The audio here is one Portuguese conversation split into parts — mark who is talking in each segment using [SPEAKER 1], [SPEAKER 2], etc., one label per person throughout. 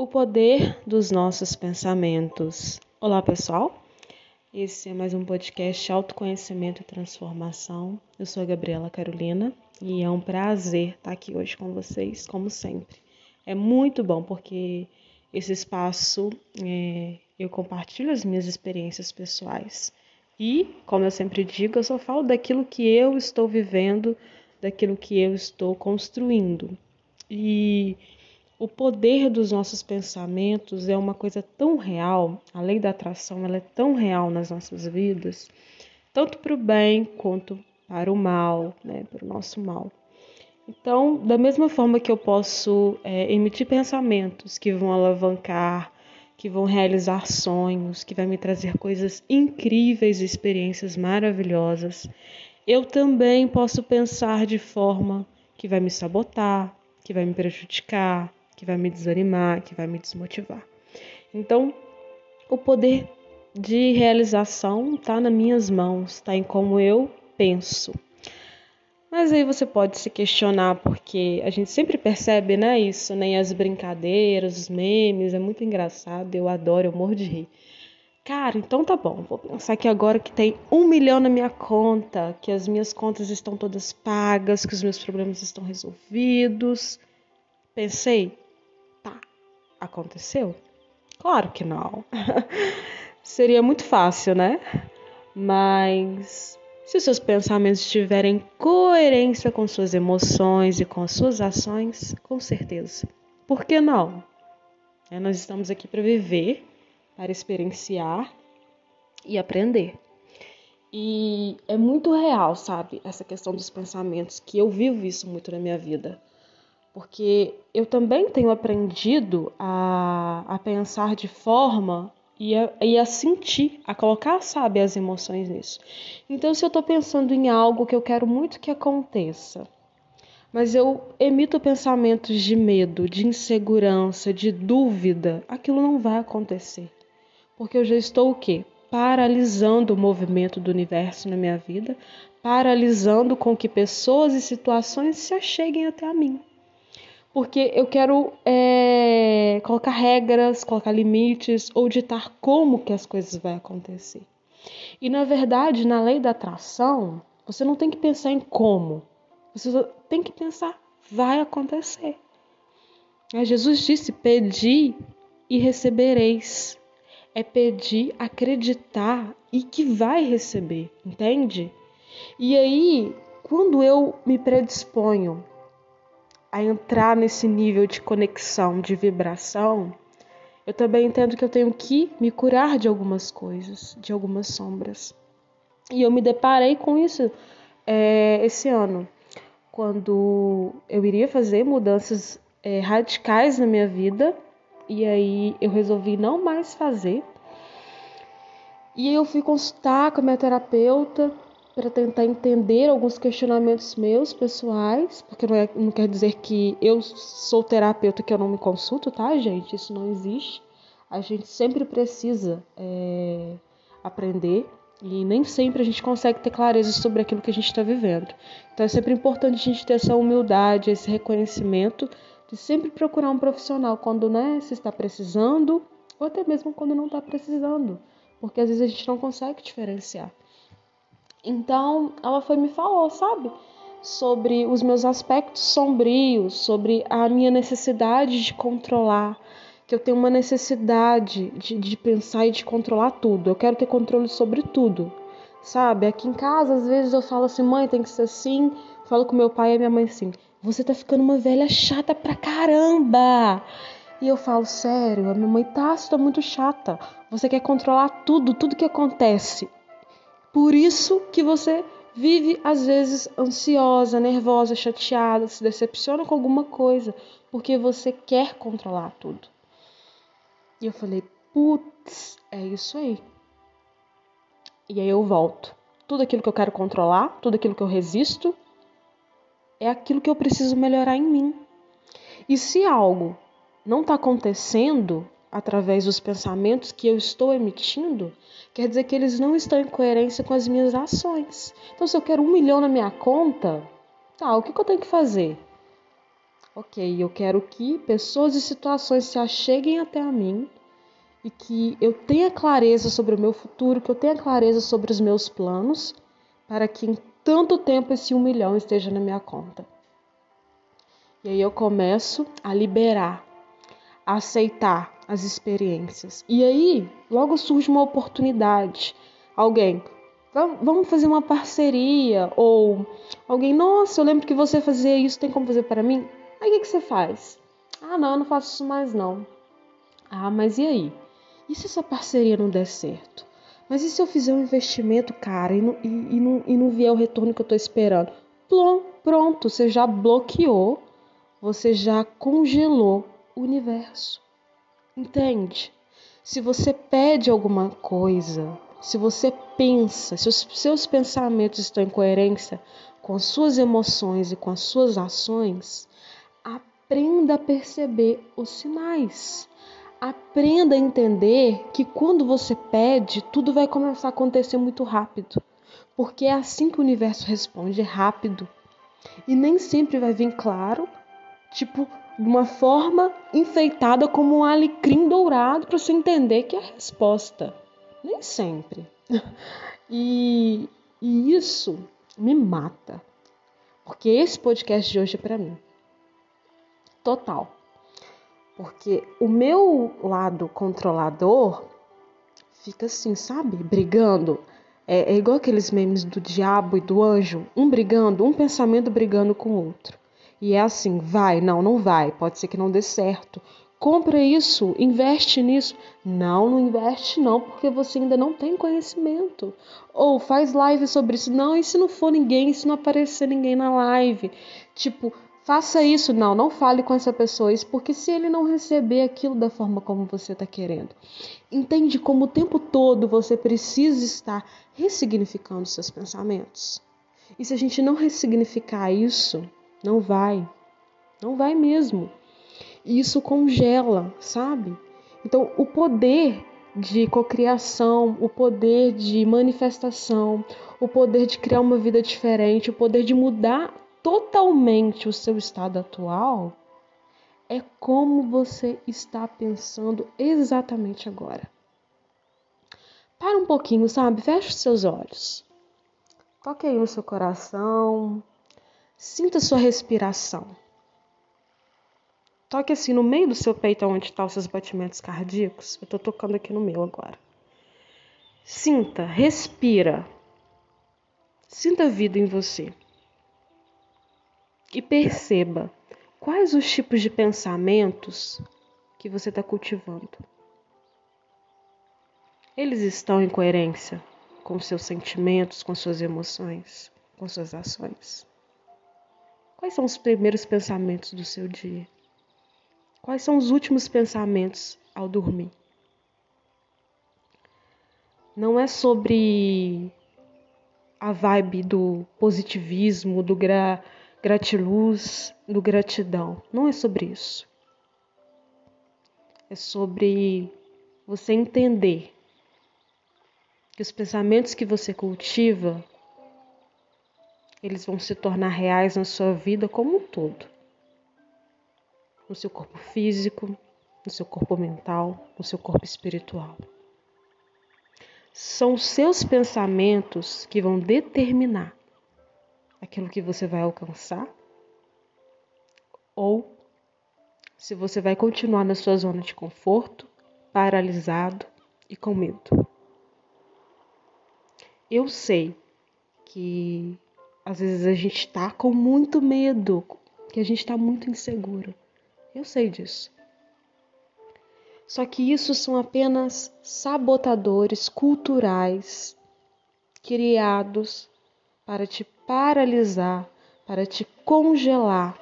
[SPEAKER 1] O poder dos nossos pensamentos. Olá, pessoal. Esse é mais um podcast Autoconhecimento e Transformação. Eu sou a Gabriela Carolina e é um prazer estar aqui hoje com vocês, como sempre. É muito bom porque esse espaço é, eu compartilho as minhas experiências pessoais e, como eu sempre digo, eu só falo daquilo que eu estou vivendo, daquilo que eu estou construindo. E o poder dos nossos pensamentos é uma coisa tão real, a lei da atração ela é tão real nas nossas vidas, tanto para o bem quanto para o mal, né, para o nosso mal. Então, da mesma forma que eu posso é, emitir pensamentos que vão alavancar, que vão realizar sonhos, que vai me trazer coisas incríveis, experiências maravilhosas, eu também posso pensar de forma que vai me sabotar, que vai me prejudicar, que vai me desanimar, que vai me desmotivar. Então, o poder de realização está nas minhas mãos, está em como eu penso. Mas aí você pode se questionar, porque a gente sempre percebe, né, isso, nem né, as brincadeiras, os memes, é muito engraçado, eu adoro, eu morro de rir. Cara, então tá bom, vou pensar que agora que tem um milhão na minha conta, que as minhas contas estão todas pagas, que os meus problemas estão resolvidos. Pensei, Aconteceu? Claro que não. Seria muito fácil, né? Mas se os seus pensamentos estiverem coerência com suas emoções e com as suas ações, com certeza. Por que não? É, nós estamos aqui para viver, para experienciar e aprender. E é muito real, sabe, essa questão dos pensamentos, que eu vivo isso muito na minha vida porque eu também tenho aprendido a, a pensar de forma e a, e a sentir, a colocar, sabe, as emoções nisso. Então, se eu estou pensando em algo que eu quero muito que aconteça, mas eu emito pensamentos de medo, de insegurança, de dúvida, aquilo não vai acontecer. Porque eu já estou o quê? Paralisando o movimento do universo na minha vida, paralisando com que pessoas e situações se acheguem até a mim porque eu quero é, colocar regras, colocar limites ou ditar como que as coisas vão acontecer. E na verdade, na lei da atração, você não tem que pensar em como, você tem que pensar vai acontecer. Jesus disse: pedi e recebereis. É pedir, acreditar e que vai receber, entende? E aí, quando eu me predisponho a entrar nesse nível de conexão, de vibração, eu também entendo que eu tenho que me curar de algumas coisas, de algumas sombras. E eu me deparei com isso é, esse ano, quando eu iria fazer mudanças é, radicais na minha vida, e aí eu resolvi não mais fazer. E eu fui consultar com a minha terapeuta para tentar entender alguns questionamentos meus pessoais, porque não, é, não quer dizer que eu sou terapeuta que eu não me consulto, tá, gente? Isso não existe. A gente sempre precisa é, aprender e nem sempre a gente consegue ter clareza sobre aquilo que a gente está vivendo. Então é sempre importante a gente ter essa humildade, esse reconhecimento de sempre procurar um profissional quando né, se está precisando ou até mesmo quando não está precisando, porque às vezes a gente não consegue diferenciar. Então, ela foi me falou, sabe? Sobre os meus aspectos sombrios, sobre a minha necessidade de controlar, que eu tenho uma necessidade de, de pensar e de controlar tudo. Eu quero ter controle sobre tudo, sabe? Aqui em casa, às vezes eu falo assim, mãe, tem que ser assim. Falo com meu pai e minha mãe assim, você tá ficando uma velha chata pra caramba. E eu falo, sério, a minha mãe tá, você tá muito chata. Você quer controlar tudo, tudo que acontece. Por isso que você vive às vezes ansiosa, nervosa, chateada, se decepciona com alguma coisa, porque você quer controlar tudo. E eu falei, putz, é isso aí. E aí eu volto. Tudo aquilo que eu quero controlar, tudo aquilo que eu resisto, é aquilo que eu preciso melhorar em mim. E se algo não está acontecendo, através dos pensamentos que eu estou emitindo, quer dizer que eles não estão em coerência com as minhas ações. Então, se eu quero um milhão na minha conta, tá, o que, que eu tenho que fazer? Ok, eu quero que pessoas e situações se acheguem até a mim e que eu tenha clareza sobre o meu futuro, que eu tenha clareza sobre os meus planos, para que em tanto tempo esse um milhão esteja na minha conta. E aí eu começo a liberar, aceitar as experiências. E aí logo surge uma oportunidade. Alguém, vamos fazer uma parceria. Ou alguém, nossa, eu lembro que você fazia isso, tem como fazer para mim? Aí o que, que você faz? Ah, não, eu não faço isso mais não. Ah, mas e aí? E se essa parceria não der certo? Mas e se eu fizer um investimento, cara, e não, e, e não, e não vier o retorno que eu estou esperando? Plom, pronto, você já bloqueou, você já congelou universo. Entende? Se você pede alguma coisa, se você pensa, se os seus pensamentos estão em coerência com as suas emoções e com as suas ações, aprenda a perceber os sinais. Aprenda a entender que quando você pede, tudo vai começar a acontecer muito rápido. Porque é assim que o universo responde, é rápido. E nem sempre vai vir claro, tipo, de uma forma enfeitada como um alecrim dourado para você entender que é a resposta. Nem sempre. E, e isso me mata. Porque esse podcast de hoje é para mim. Total. Porque o meu lado controlador fica assim, sabe? Brigando. É, é igual aqueles memes do diabo e do anjo. Um brigando, um pensamento brigando com o outro. E é assim, vai, não, não vai, pode ser que não dê certo. Compra isso, investe nisso. Não, não investe não, porque você ainda não tem conhecimento. Ou faz live sobre isso. Não, e se não for ninguém, e se não aparecer ninguém na live? Tipo, faça isso. Não, não fale com essa pessoa isso, porque se ele não receber aquilo da forma como você está querendo. Entende como o tempo todo você precisa estar ressignificando seus pensamentos? E se a gente não ressignificar isso, não vai. Não vai mesmo. E isso congela, sabe? Então, o poder de cocriação, o poder de manifestação, o poder de criar uma vida diferente, o poder de mudar totalmente o seu estado atual, é como você está pensando exatamente agora. Para um pouquinho, sabe? Feche os seus olhos. Toque aí no seu coração, Sinta sua respiração. Toque assim no meio do seu peito, onde estão os seus batimentos cardíacos. Eu estou tocando aqui no meu agora. Sinta, respira. Sinta a vida em você. E perceba quais os tipos de pensamentos que você está cultivando. Eles estão em coerência com seus sentimentos, com suas emoções, com suas ações. Quais são os primeiros pensamentos do seu dia? Quais são os últimos pensamentos ao dormir? Não é sobre a vibe do positivismo, do gra gratiluz, do gratidão. Não é sobre isso. É sobre você entender que os pensamentos que você cultiva eles vão se tornar reais na sua vida como um todo. No seu corpo físico, no seu corpo mental, no seu corpo espiritual. São seus pensamentos que vão determinar aquilo que você vai alcançar ou se você vai continuar na sua zona de conforto, paralisado e com medo. Eu sei que às vezes a gente está com muito medo, que a gente está muito inseguro. Eu sei disso. Só que isso são apenas sabotadores culturais criados para te paralisar, para te congelar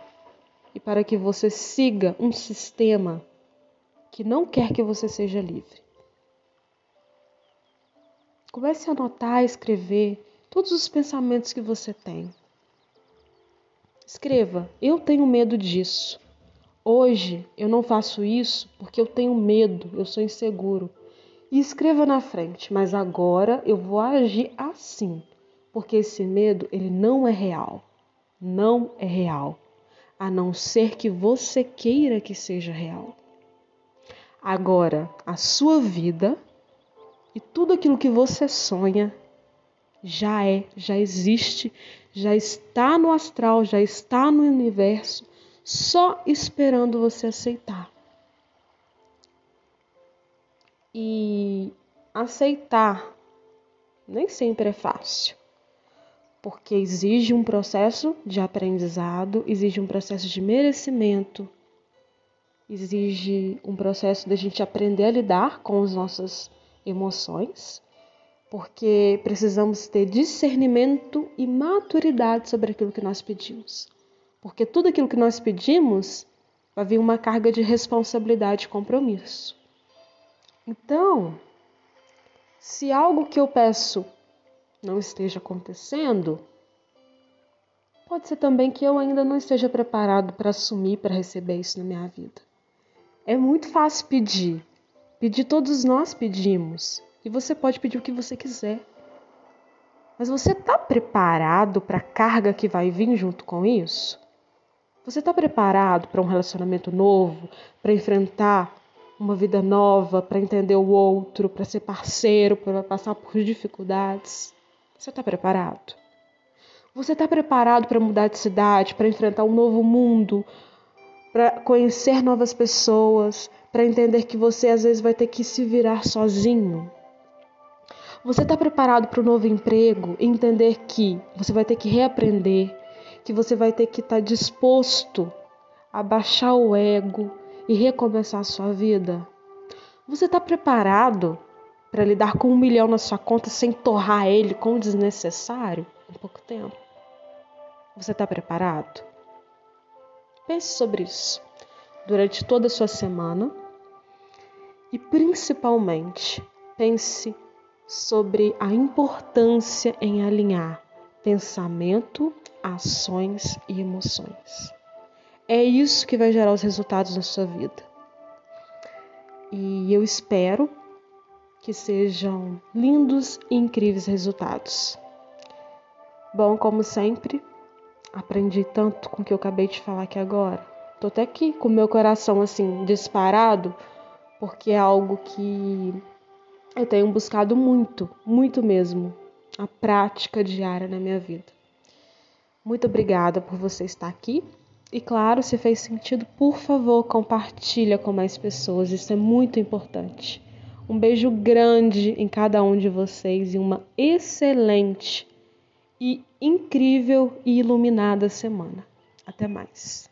[SPEAKER 1] e para que você siga um sistema que não quer que você seja livre. Comece a anotar, escrever todos os pensamentos que você tem. Escreva: Eu tenho medo disso. Hoje eu não faço isso porque eu tenho medo, eu sou inseguro. E escreva na frente: Mas agora eu vou agir assim, porque esse medo ele não é real. Não é real. a não ser que você queira que seja real. Agora, a sua vida e tudo aquilo que você sonha já é, já existe, já está no astral, já está no universo, só esperando você aceitar. E aceitar nem sempre é fácil, porque exige um processo de aprendizado, exige um processo de merecimento, exige um processo da gente aprender a lidar com as nossas emoções, porque precisamos ter discernimento e maturidade sobre aquilo que nós pedimos. Porque tudo aquilo que nós pedimos vai vir uma carga de responsabilidade e compromisso. Então, se algo que eu peço não esteja acontecendo, pode ser também que eu ainda não esteja preparado para assumir, para receber isso na minha vida. É muito fácil pedir. Pedir todos nós pedimos. E você pode pedir o que você quiser. Mas você está preparado para a carga que vai vir junto com isso? Você está preparado para um relacionamento novo, para enfrentar uma vida nova, para entender o outro, para ser parceiro, para passar por dificuldades? Você está preparado? Você está preparado para mudar de cidade, para enfrentar um novo mundo, para conhecer novas pessoas, para entender que você às vezes vai ter que se virar sozinho. Você está preparado para o novo emprego entender que você vai ter que reaprender, que você vai ter que estar tá disposto a baixar o ego e recomeçar a sua vida? Você está preparado para lidar com um milhão na sua conta sem torrar ele com desnecessário em pouco tempo? Você está preparado? Pense sobre isso durante toda a sua semana e principalmente pense sobre a importância em alinhar pensamento, ações e emoções. É isso que vai gerar os resultados na sua vida. E eu espero que sejam lindos e incríveis resultados. Bom, como sempre, aprendi tanto com o que eu acabei de falar aqui agora. Tô até aqui com meu coração assim disparado, porque é algo que eu tenho buscado muito, muito mesmo, a prática diária na minha vida. Muito obrigada por você estar aqui. E claro, se fez sentido, por favor, compartilha com mais pessoas. Isso é muito importante. Um beijo grande em cada um de vocês e uma excelente e incrível e iluminada semana. Até mais.